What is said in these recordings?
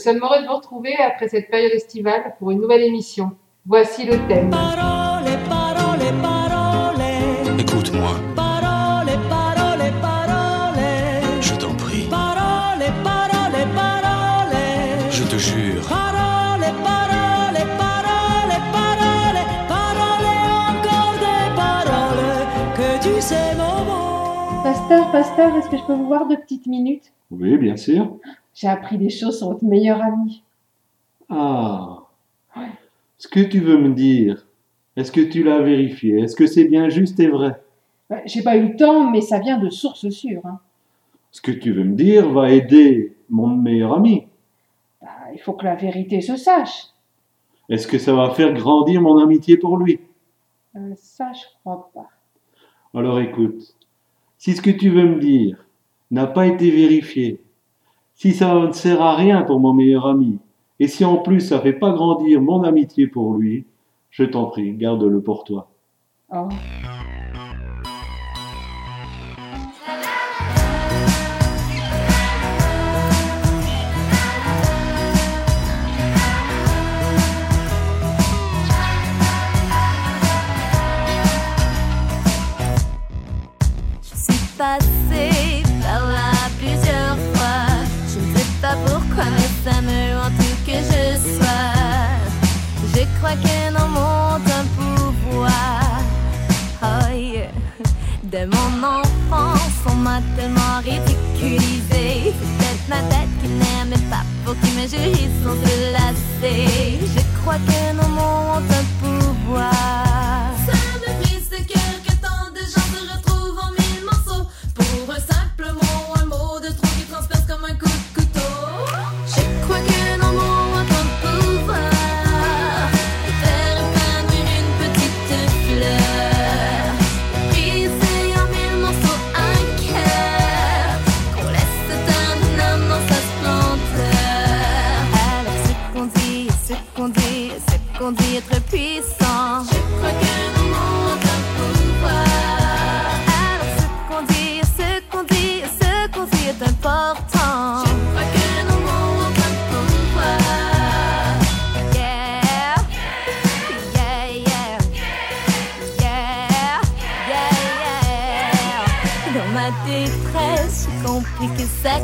Sommes heureux de vous retrouver après cette période estivale pour une nouvelle émission. Voici le thème. Parole, parole, parole. Écoute-moi, Parole, parole, parole. je t'en prie, Parole, parole, parole. je te jure. Parole, parole, parole, parole. Parole, encore des paroles. Que tu sais, maman. Pasteur, pasteur, est-ce que je peux vous voir deux petites minutes? Oui, bien sûr. J'ai appris des choses sur votre meilleur ami. Ah. Ce que tu veux me dire, est-ce que tu l'as vérifié? Est-ce que c'est bien juste et vrai? Ouais, J'ai pas eu le temps, mais ça vient de sources sûres. hein. Ce que tu veux me dire va aider mon meilleur ami. Bah, il faut que la vérité se sache. Est-ce que ça va faire grandir mon amitié pour lui? Euh, ça, je crois pas. Alors écoute, si ce que tu veux me dire n'a pas été vérifié, si ça ne sert à rien pour mon meilleur ami, et si en plus ça fait pas grandir mon amitié pour lui, je t'en prie, garde-le pour toi. Oh. Je suis De mon enfance, on m'a tellement ridiculisé. Peut-être ma tête qui n'aimait pas pour qui me juge sans se lasser. Je crois que dans mon un pouvoir. J'ai compris que ça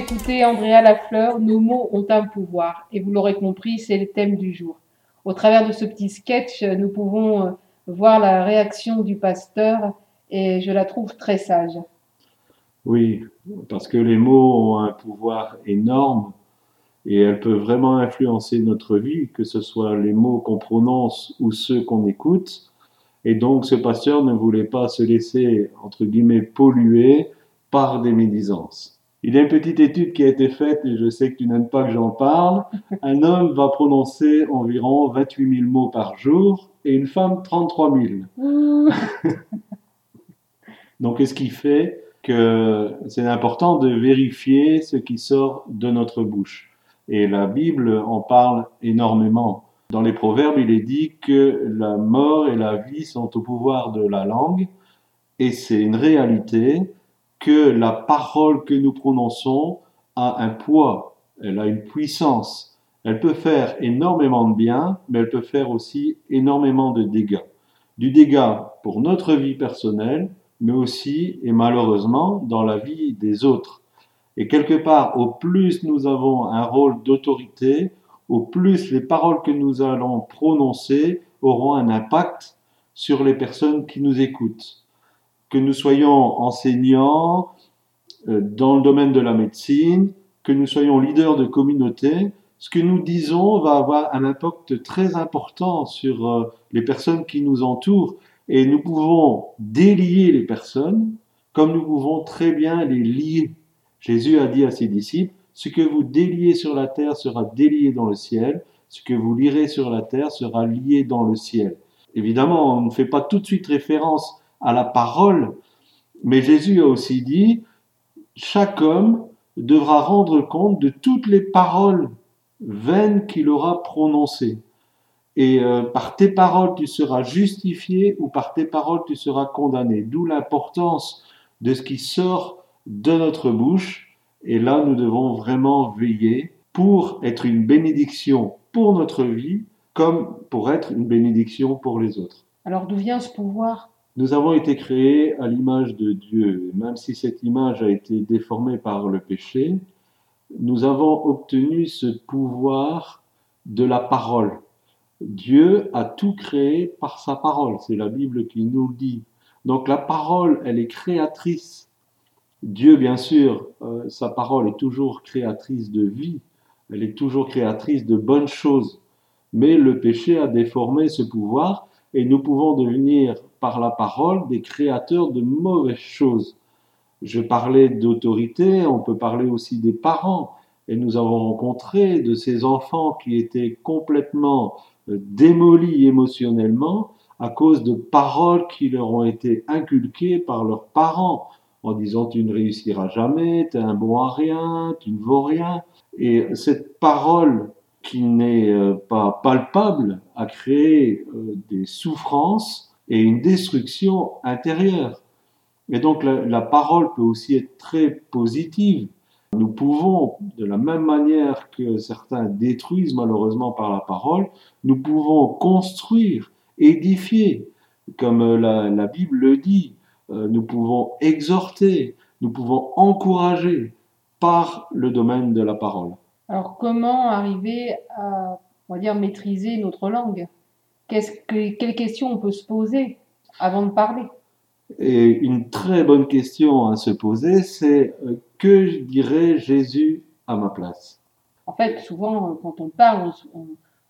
écouté Andrea Lafleur, Nos mots ont un pouvoir. Et vous l'aurez compris, c'est le thème du jour. Au travers de ce petit sketch, nous pouvons euh, voir la réaction du pasteur et je la trouve très sage. Oui, parce que les mots ont un pouvoir énorme et elles peuvent vraiment influencer notre vie, que ce soit les mots qu'on prononce ou ceux qu'on écoute. Et donc ce pasteur ne voulait pas se laisser, entre guillemets, polluer par des médisances. Il y a une petite étude qui a été faite, et je sais que tu n'aimes pas que j'en parle. Un homme va prononcer environ 28 000 mots par jour et une femme 33 000. Donc, qu'est-ce qui fait que c'est important de vérifier ce qui sort de notre bouche? Et la Bible en parle énormément. Dans les Proverbes, il est dit que la mort et la vie sont au pouvoir de la langue, et c'est une réalité que la parole que nous prononçons a un poids, elle a une puissance. Elle peut faire énormément de bien, mais elle peut faire aussi énormément de dégâts. Du dégât pour notre vie personnelle, mais aussi, et malheureusement, dans la vie des autres. Et quelque part, au plus nous avons un rôle d'autorité, au plus les paroles que nous allons prononcer auront un impact sur les personnes qui nous écoutent. Que nous soyons enseignants euh, dans le domaine de la médecine, que nous soyons leaders de communauté, ce que nous disons va avoir un impact très important sur euh, les personnes qui nous entourent et nous pouvons délier les personnes comme nous pouvons très bien les lier. Jésus a dit à ses disciples, ce que vous déliez sur la terre sera délié dans le ciel, ce que vous lirez sur la terre sera lié dans le ciel. Évidemment, on ne fait pas tout de suite référence à la parole, mais Jésus a aussi dit, chaque homme devra rendre compte de toutes les paroles vaines qu'il aura prononcées et euh, par tes paroles tu seras justifié ou par tes paroles tu seras condamné. D'où l'importance de ce qui sort de notre bouche. Et là, nous devons vraiment veiller pour être une bénédiction pour notre vie comme pour être une bénédiction pour les autres. Alors d'où vient ce pouvoir? Nous avons été créés à l'image de Dieu. Même si cette image a été déformée par le péché, nous avons obtenu ce pouvoir de la parole. Dieu a tout créé par sa parole. C'est la Bible qui nous le dit. Donc la parole, elle est créatrice. Dieu, bien sûr, euh, sa parole est toujours créatrice de vie. Elle est toujours créatrice de bonnes choses. Mais le péché a déformé ce pouvoir et nous pouvons devenir par la parole des créateurs de mauvaises choses. Je parlais d'autorité, on peut parler aussi des parents. Et nous avons rencontré de ces enfants qui étaient complètement démolis émotionnellement à cause de paroles qui leur ont été inculquées par leurs parents en disant tu ne réussiras jamais, tu es un bon à rien, tu ne vaux rien. Et cette parole qui n'est euh, pas palpable a créé euh, des souffrances et une destruction intérieure. Et donc la, parole peut aussi être très positive. Nous pouvons, de la même manière que certains détruisent malheureusement par la parole, nous pouvons construire, édifier, comme la, la Bible le dit, euh, nous pouvons exhorter, nous pouvons encourager par le domaine de la parole. Alors comment arriver à, on va dire, maîtriser notre langue? Qu'est-ce que, Quelles questions on peut se poser avant de parler? Et une très bonne question à se poser, c'est euh, que dirait Jésus à ma place? En fait, souvent, quand on parle,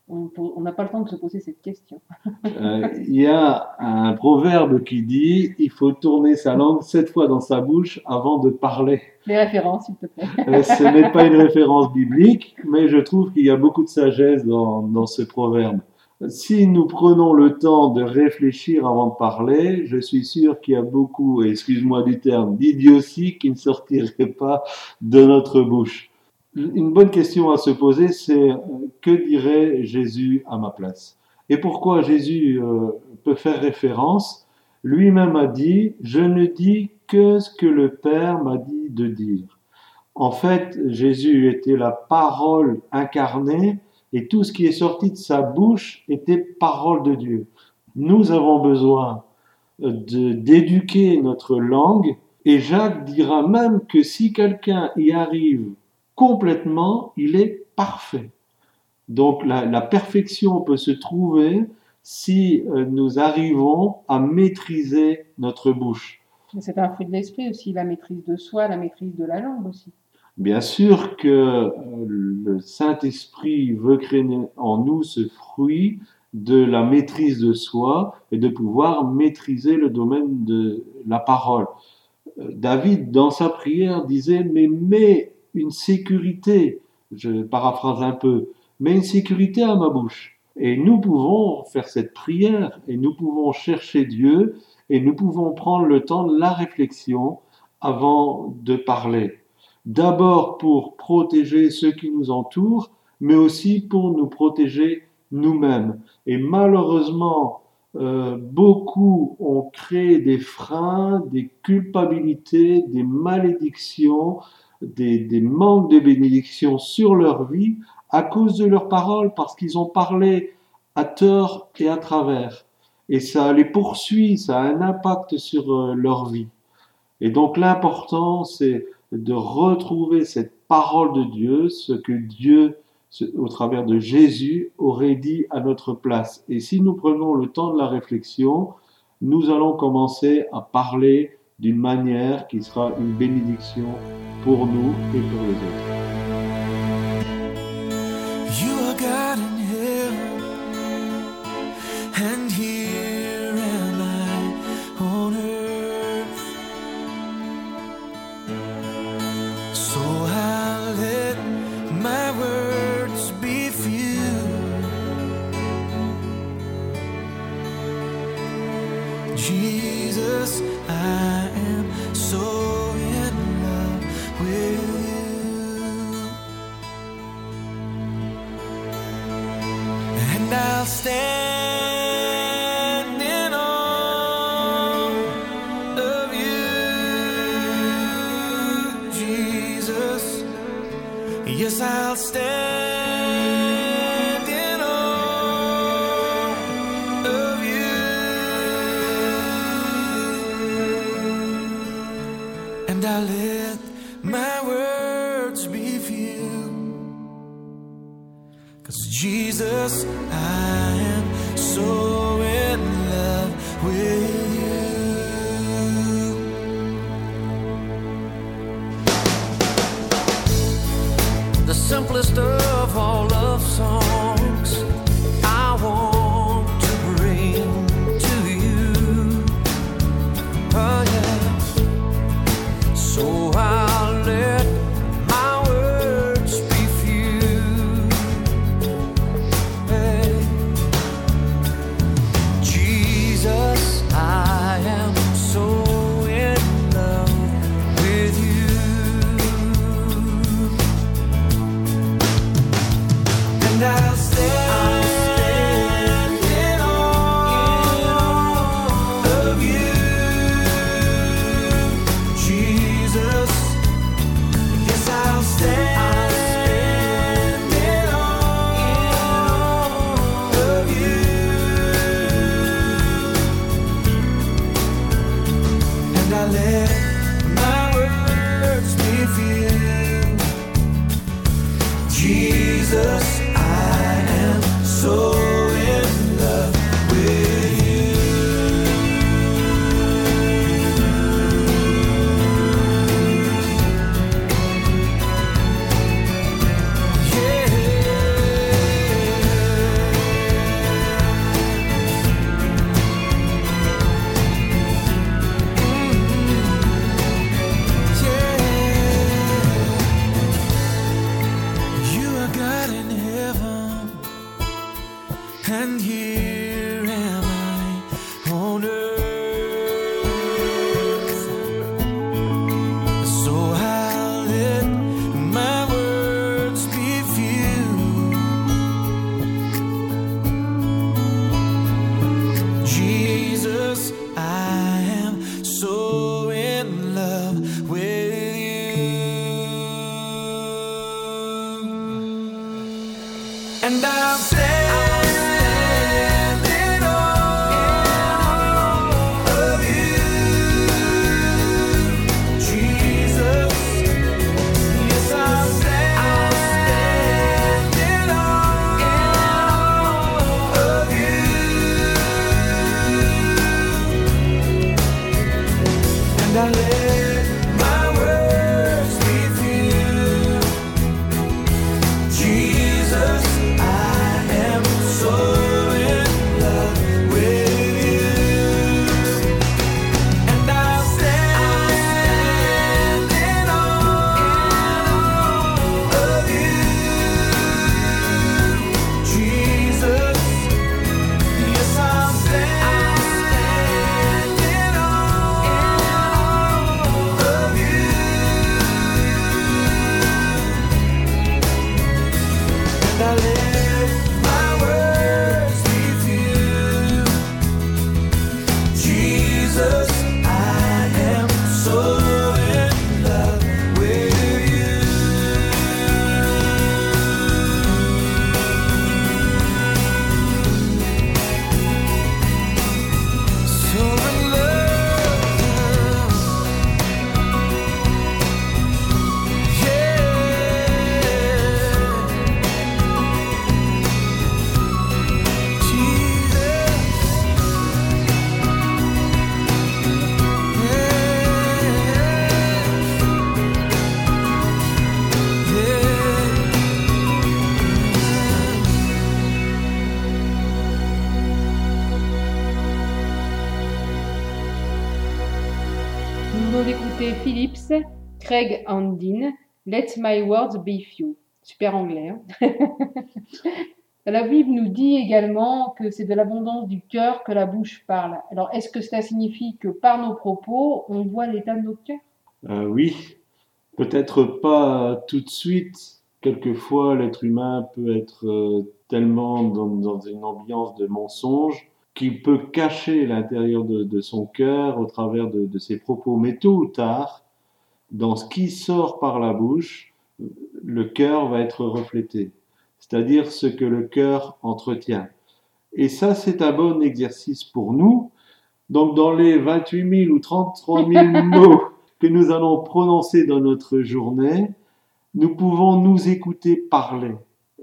on, n'a pas le temps de se poser cette question. Euh, Il y a un proverbe qui dit il faut tourner sa langue sept fois dans sa bouche avant de parler. Les références, s'il te plaît. Euh, ce n'est pas une référence biblique, mais je trouve qu'il y a beaucoup de sagesse dans, dans ce proverbe. Si nous prenons le temps de réfléchir avant de parler, je suis sûr qu'il y a beaucoup, excuse-moi du terme, d'idioties qui ne sortiraient pas de notre bouche. Une bonne question à se poser, c'est euh, que dirait Jésus à ma place? Et pourquoi Jésus euh, peut faire référence? Lui-même a dit, je ne dis que ce que le Père m'a dit de dire. En fait, Jésus était la parole incarnée et tout ce qui est sorti de sa bouche était parole de Dieu. Nous avons besoin euh, d'éduquer notre langue et Jacques dira même que si quelqu'un y arrive complètement, il est parfait. Donc la, perfection peut se trouver si euh, nous arrivons à maîtriser notre bouche. C'est un fruit de l'esprit aussi, la maîtrise de soi, la maîtrise de la langue aussi. Bien sûr que euh, le Saint-Esprit veut créer en nous ce fruit de la maîtrise de soi et de pouvoir maîtriser le domaine de la parole. Euh, David, dans sa prière, disait, mais mets une sécurité, je paraphrase un peu, mets une sécurité à ma bouche. Et nous pouvons faire cette prière et nous pouvons chercher Dieu et nous pouvons prendre le temps de la réflexion avant de parler. D'abord pour protéger ceux qui nous entourent, mais aussi pour nous protéger nous-mêmes. Et malheureusement, euh, beaucoup ont créé des freins, des culpabilités, des malédictions, des, manques de bénédictions sur leur vie à cause de leurs paroles, parce qu'ils ont parlé à tort et à travers. Et ça les poursuit, ça a un impact sur euh, leur vie. Et donc l'important, c'est de retrouver cette parole de Dieu, ce que Dieu, au travers de Jésus, aurait dit à notre place. Et si nous prenons le temps de la réflexion, nous allons commencer à parler d'une manière qui sera une bénédiction pour nous et pour les autres. Jesus, I am so in love with you. And I'll stand Phillips, Craig Andin, Let My Words Be Few. Super anglais. hein. la Bible nous dit également que c'est de l'abondance du cœur que la bouche parle. Alors, est-ce que cela signifie que par nos propos, on voit l'état de notre cœur? Euh, oui, peut-être pas tout de suite. Quelquefois, l'être humain peut être euh, tellement dans, dans une ambiance de mensonge qu'il peut cacher l'intérieur de, de son cœur au travers de, de ses propos. Mais tôt ou tard, dans ce qui sort par la bouche, le cœur va être reflété, c'est-à-dire ce que le cœur entretient. Et ça, c'est un bon exercice pour nous. Donc, dans les 28 000 ou 33 000 mots que nous allons prononcer dans notre journée, nous pouvons nous écouter parler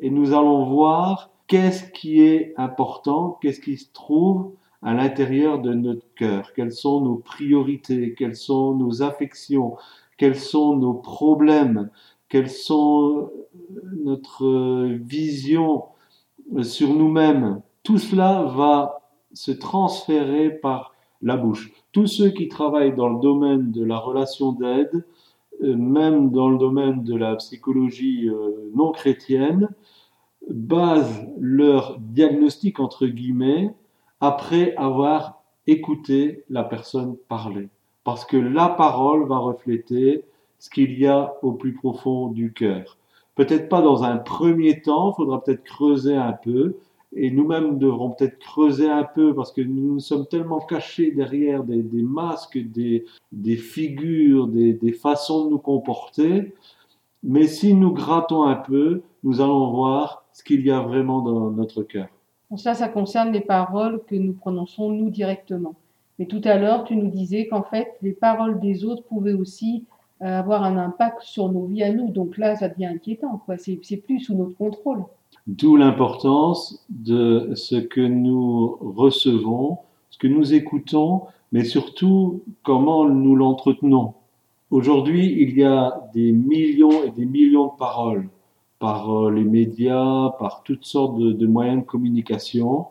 et nous allons voir qu'est-ce qui est important, qu'est-ce qui se trouve à l'intérieur de notre cœur, quelles sont nos priorités, quelles sont nos affections, quels sont nos problèmes, quelles sont notre vision sur nous-mêmes? Tout cela va se transférer par la bouche. Tous ceux qui travaillent dans le domaine de la relation d'aide, euh, même dans le domaine de la psychologie euh, non chrétienne, basent leur diagnostic entre guillemets après avoir écouté la personne parler. Parce que la parole va refléter ce qu'il y a au plus profond du cœur. Peut-être pas dans un premier temps, il faudra peut-être creuser un peu, et nous-mêmes devrons peut-être creuser un peu parce que nous sommes tellement cachés derrière des, des masques, des, des figures, des, des façons de nous comporter. Mais si nous grattons un peu, nous allons voir ce qu'il y a vraiment dans notre cœur. Bon, ça, ça concerne les paroles que nous prononçons nous directement. Mais tout à l'heure, tu nous disais qu'en fait, les paroles des autres pouvaient aussi euh, avoir un impact sur nos vies à nous. Donc là, ça devient inquiétant. quoi. C'est c'est plus sous notre contrôle. D'où l'importance de ce que nous recevons, ce que nous écoutons, mais surtout comment nous l'entretenons. Aujourd'hui, il y a des millions et des millions de paroles par euh, les médias, par toutes sortes de, de moyens de communication,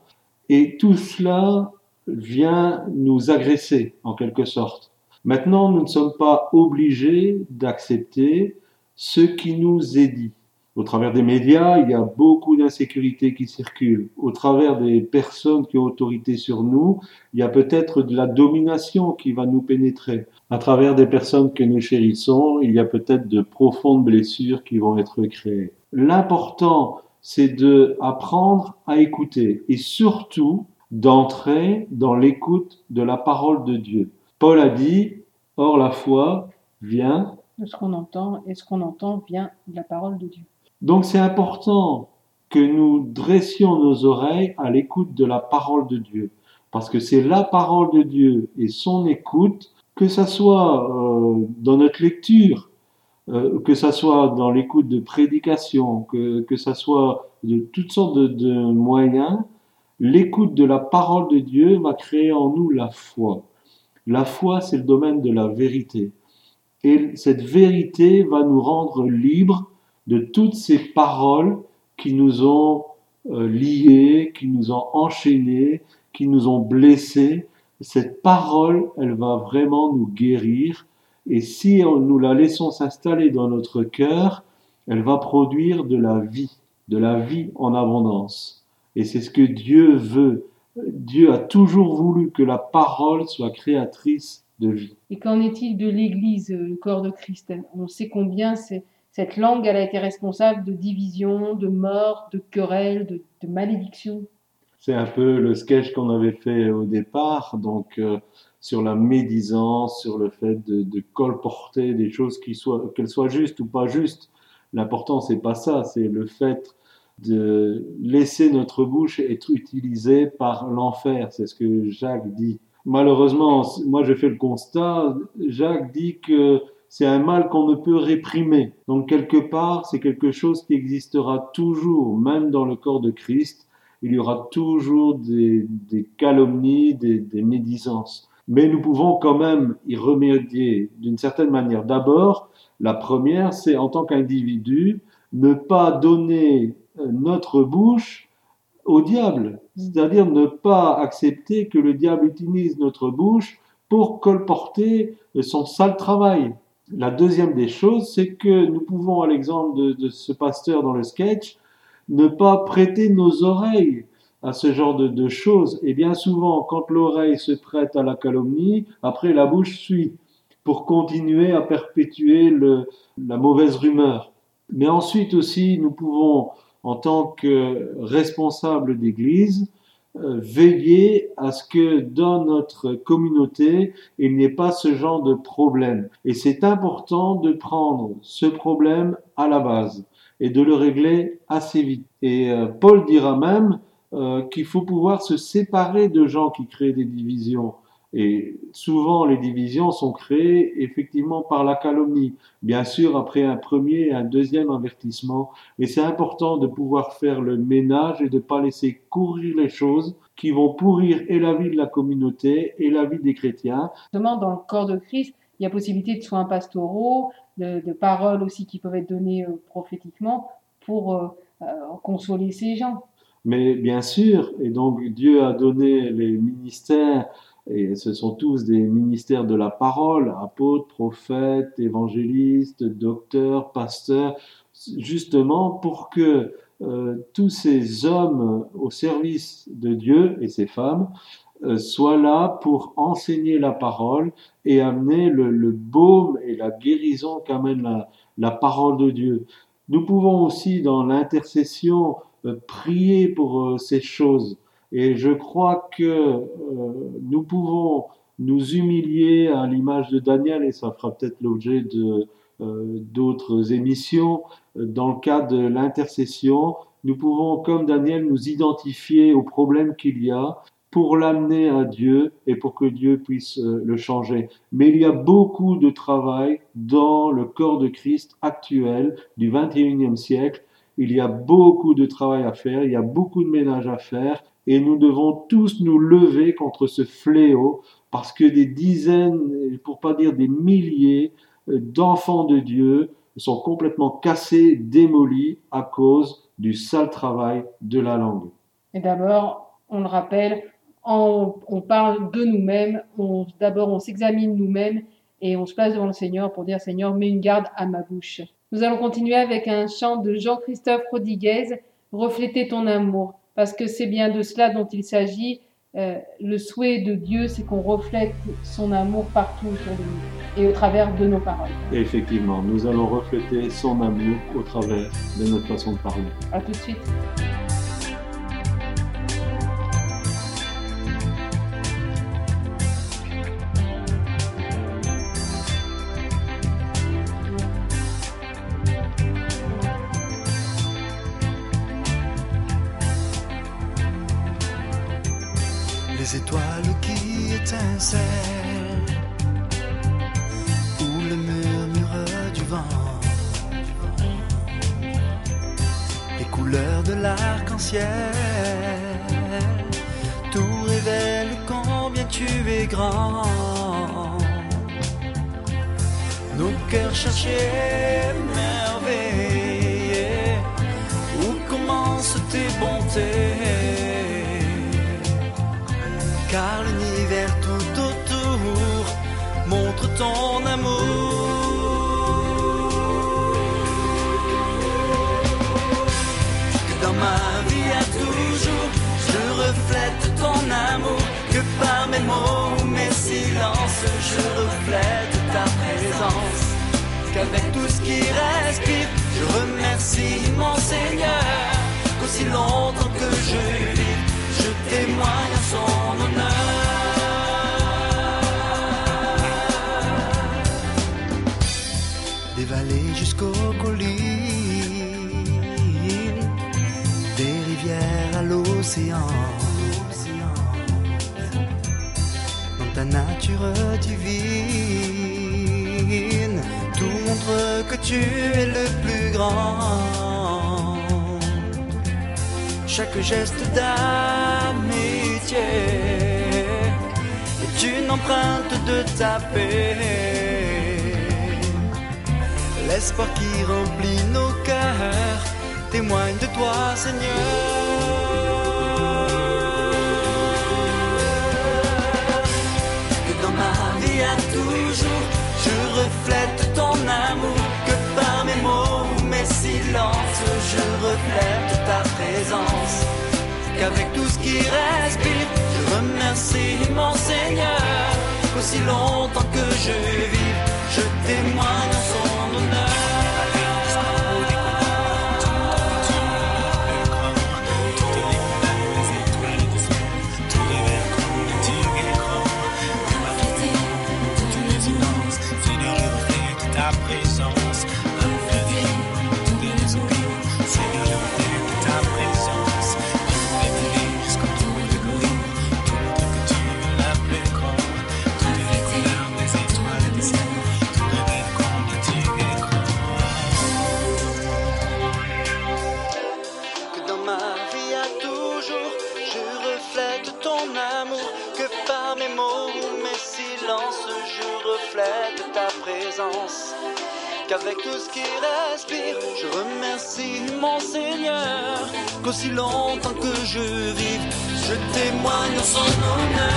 et tout cela vient nous agresser en quelque sorte. Maintenant, nous ne sommes pas obligés d'accepter ce qui nous est dit. Au travers des médias, il y a beaucoup d'insécurité qui circule. Au travers des personnes qui ont autorité sur nous, il y a peut-être de la domination qui va nous pénétrer. À travers des personnes que nous chérissons, il y a peut-être de profondes blessures qui vont être créées. L'important, c'est de apprendre à écouter et surtout d'entrer dans l'écoute de la parole de Dieu. Paul a dit, or la foi vient De ce qu'on entend, et ce qu'on entend vient de la parole de Dieu. Donc c'est important que nous dressions nos oreilles à l'écoute de la parole de Dieu. Parce que c'est la parole de Dieu et son écoute, que ça soit euh, dans notre lecture, euh, que ça soit dans l'écoute de prédication, que, que ça soit de toutes sortes de, de moyens, l'écoute de la parole de Dieu va créer en nous la foi. La foi, c'est le domaine de la vérité. Et cette vérité va nous rendre libres de toutes ces paroles qui nous ont euh, liés, qui nous ont enchaînés, qui nous ont blessés. Cette parole, elle va vraiment nous guérir. Et si on- nous la laissons s'installer dans notre cœur, elle va produire de la vie, de la vie en abondance. Et c'est ce que Dieu veut. Dieu a toujours voulu que la parole soit créatrice de vie. Et qu'en est-il de l'Église, le corps de Christ? On sait combien c'est- cette langue, elle a été responsable de division, de mort, de querelles, de, de malédiction. C'est un peu le sketch qu'on avait fait au départ, donc euh, sur la médisance, sur le fait de, colporter des choses qu'elles soient justes ou pas justes. L'important, c'est pas ça, c'est le fait de laisser notre bouche être utilisée par l'enfer. C'est ce que Jacques dit. Malheureusement, moi je fais le constat, Jacques dit que c'est un mal qu'on ne peut réprimer. Donc quelque part, c'est quelque chose qui existera toujours, même dans le corps de Christ. Il y aura toujours des, calomnies, des, des médisances. Mais nous pouvons quand même y remédier d'une certaine manière. D'abord, la première, c'est en tant qu'individu, ne pas donner euh, notre bouche au diable. C'est-à-dire ne pas accepter que le diable utilise notre bouche pour colporter son sale travail. La deuxième des choses, c'est que nous pouvons, à l'exemple de, ce pasteur dans le sketch, ne pas prêter nos oreilles à ce genre de, choses. Et bien souvent, quand l'oreille se prête à la calomnie, après la bouche suit pour continuer à perpétuer la mauvaise rumeur. Mais ensuite aussi, nous pouvons, en tant que responsables d'Église, veiller à ce que dans notre communauté, il n'y ait pas ce genre de problème. Et c'est important de prendre ce problème à la base et de le régler assez vite. Et euh, Paul dira même euh, qu'il faut pouvoir se séparer de gens qui créent des divisions. Et souvent, les divisions sont créées effectivement par la calomnie. Bien sûr, après un premier et un deuxième avertissement. Mais c'est important de pouvoir faire le ménage et de ne pas laisser courir les choses qui vont pourrir et la vie de la communauté et la vie des chrétiens. Justement, dans le corps de Christ, il y a possibilité de soins pastoraux, de, de paroles aussi qui peuvent être données euh, prophétiquement pour euh, euh, consoler ces gens. Mais bien sûr, et donc Dieu a donné les ministères, et ce sont tous des ministères de la parole, apôtres, prophètes, évangélistes, docteurs, pasteurs, justement pour que euh, tous ces hommes au service de Dieu et ces femmes euh, soient là pour enseigner la parole et amener le, le baume et la guérison qu'amène la, la parole de Dieu. Nous pouvons aussi, dans l'intercession, euh, prier pour euh, ces choses. Et je crois que euh, nous pouvons nous humilier à l'image de Daniel, et ça fera peut-être l'objet de euh, d'autres émissions. Dans le cadre de l'intercession, nous pouvons, comme Daniel, nous identifier aux problèmes qu'il y a pour l'amener à Dieu et pour que Dieu puisse euh, le changer. Mais il y a beaucoup de travail dans le corps de Christ actuel du 21e siècle. Il y a beaucoup de travail à faire, il y a beaucoup de ménage à faire et nous devons tous nous lever contre ce fléau parce que des dizaines, pour pas dire des milliers euh, d'enfants de Dieu sont complètement cassés, démolis à cause du sale travail de la langue. Et d'abord, on le rappelle, on, on parle de nous-mêmes, d'abord on s'examine nous-mêmes et on se place devant le Seigneur pour dire Seigneur, mets une garde à ma bouche. Nous allons continuer avec un chant de Jean-Christophe Rodriguez, Refléter ton amour, parce que c'est bien de cela dont il s'agit. Euh, le souhait de Dieu, c'est qu'on reflète son amour partout autour de nous et au travers de nos paroles. Et effectivement, nous allons refléter son amour au travers de notre façon de parler. À tout de suite. Qui étincellent, ou le murmure du vent, les couleurs de l'arc-en-ciel, tout révèle combien tu es grand. Nos cœurs cherchaient merveilleux, où commencent tes bontés? Car l'univers ton amour. Que dans ma vie à toujours, je reflète ton amour. Que par mes mots, mes silences, je reflète Dans ta nature divine, tout montre que tu es le plus grand chaque geste d'amitié est une empreinte de ta paix. L'espoir qui remplit nos cœurs témoigne de toi, Seigneur. toujours. Je reflète ton amour que par mes mots ou mes silences. Je reflète ta présence. Qu'avec tout ce qui respire, je remercie mon Seigneur. Aussi longtemps que je vis, je témoigne. Qu'avec tout ce qui respire, je remercie mon Seigneur, qu'aussi longtemps que je vive, je témoigne son honneur.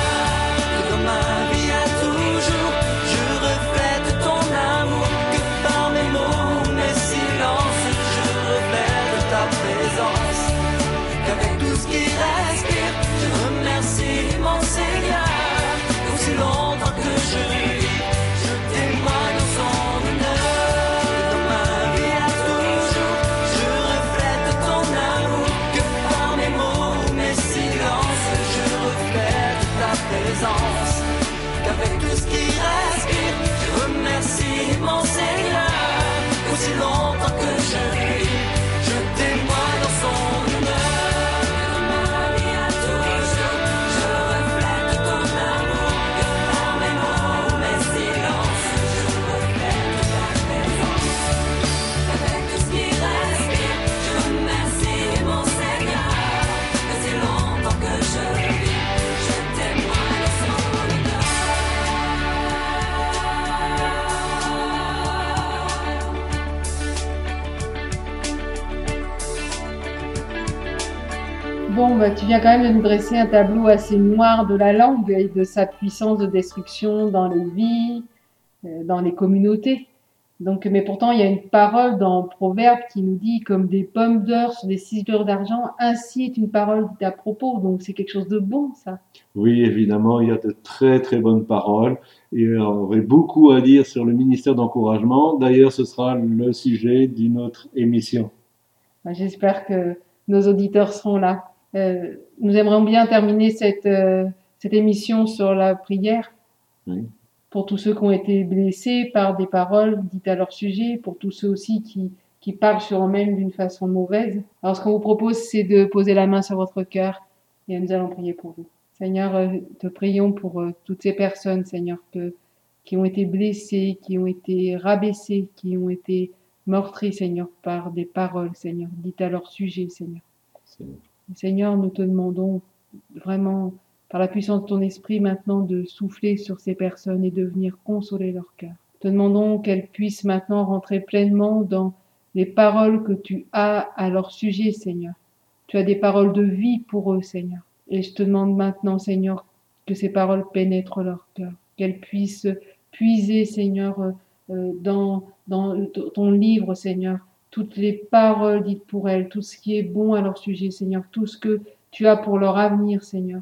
Bah, tu viens quand même de nous dresser un tableau assez noir de la langue et de sa puissance de destruction dans les vies, euh, dans les communautés. Donc, mais pourtant, il y a une parole dans Proverbe qui nous dit comme des pommes d'or sur des ciselures d'argent, ainsi est une parole dite à propos. Donc, c'est quelque chose de bon, ça. Oui, évidemment, il y a de très très bonnes paroles et euh, on aurait beaucoup à dire sur le ministère d'encouragement. D'ailleurs, ce sera le sujet d'une autre émission. Bah, J'espère que nos auditeurs seront là. Euh, nous aimerions bien terminer cette, euh, cette émission sur la prière. Oui. Pour tous ceux qui ont été blessés par des paroles dites à leur sujet, pour tous ceux aussi qui, qui parlent sur eux-mêmes d'une façon mauvaise. Alors ce qu'on vous propose, c'est de poser la main sur votre cœur et nous allons prier pour vous. Seigneur, euh, te prions pour toutes ces personnes, Seigneur, que, qui ont été blessées, qui ont été rabaissées, qui ont été meurtries, Seigneur, par des paroles, Seigneur, dites à leur sujet, Seigneur. Seigneur, nous te demandons vraiment, par la puissance de ton esprit, maintenant de souffler sur ces personnes et de venir consoler leur cœur. Te demandons qu'elles puissent maintenant rentrer pleinement dans les paroles que tu as à leur sujet, Seigneur. Tu as des paroles de vie pour eux, Seigneur. Et je te demande maintenant, Seigneur, que ces paroles pénètrent leur cœur, qu'elles puissent puiser, Seigneur, euh, dans, dans ton livre, Seigneur, toutes les paroles dites pour elles, tout ce qui est bon à leur sujet, Seigneur, tout ce que tu as pour leur avenir, Seigneur.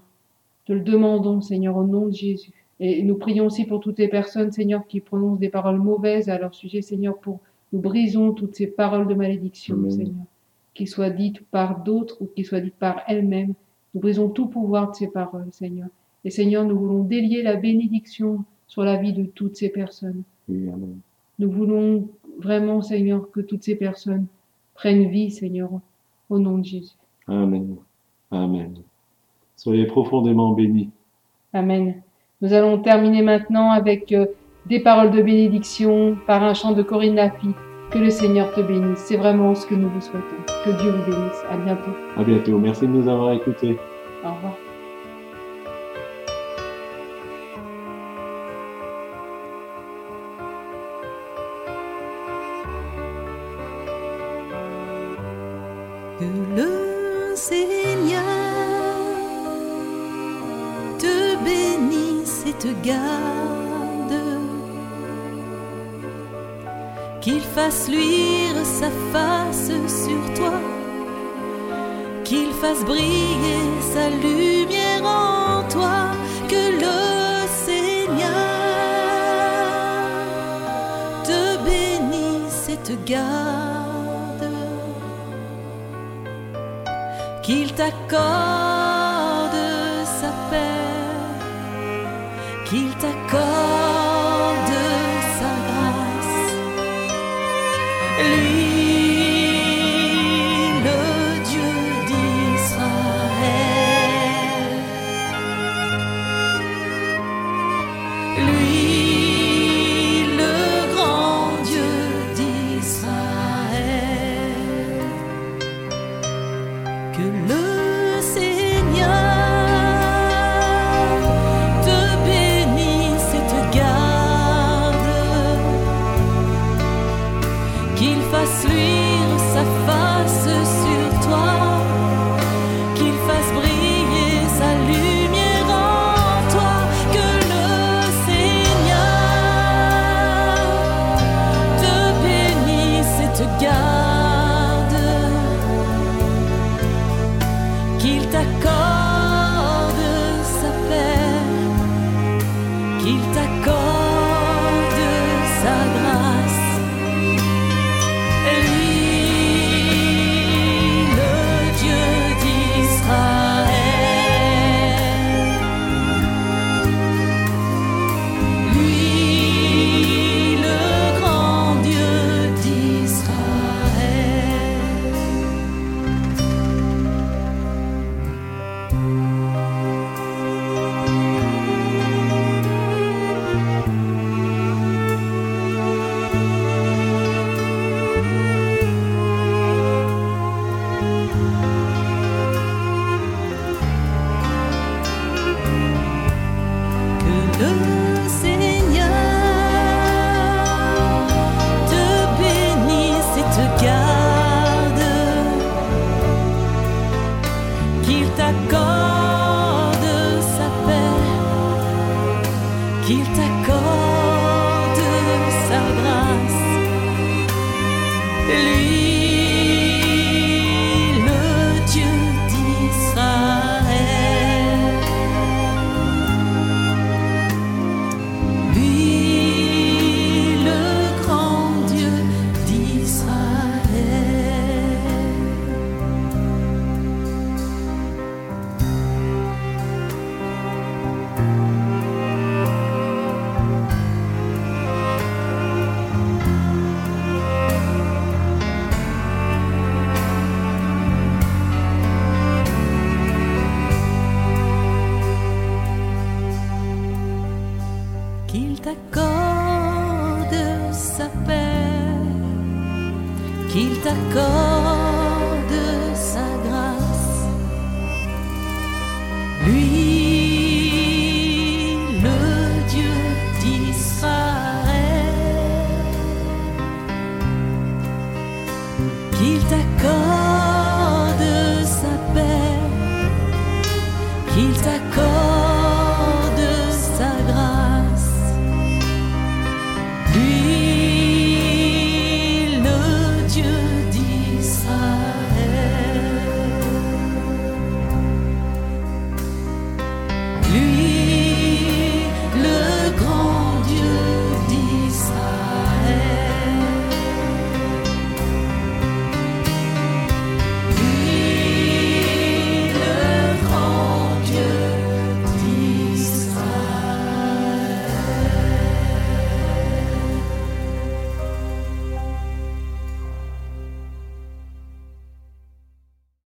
Te le demandons, Seigneur, au nom de Jésus. Et nous prions aussi pour toutes les personnes, Seigneur, qui prononcent des paroles mauvaises à leur sujet, Seigneur, pour nous brisons toutes ces paroles de malédiction, Amen. Seigneur, qu'ils soient dites par d'autres ou qu'ils soient dites par elles-mêmes. Nous brisons tout pouvoir de ces paroles, Seigneur. Et Seigneur, nous voulons délier la bénédiction sur la vie de toutes ces personnes. Amen. Nous voulons vraiment, Seigneur, que toutes ces personnes prennent vie, Seigneur, au nom de Jésus. Amen. Amen. Soyez profondément bénis. Amen. Nous allons terminer maintenant avec euh, des paroles de bénédiction par un chant de Corinne Laffy. Que le Seigneur te bénisse. C'est vraiment ce que nous vous souhaitons. Que Dieu vous bénisse. À bientôt. À bientôt. Merci de nous avoir écoutés. Au revoir. que le Seigneur te bénisse et te garde, qu'il fasse luire sa face sur toi, qu'il fasse briller sa lumière en toi, que le Seigneur te bénisse et te garde. t'accorde sa paix, qu'il t'accorde. qu'il t'accorde sa paix, qu'il t'accorde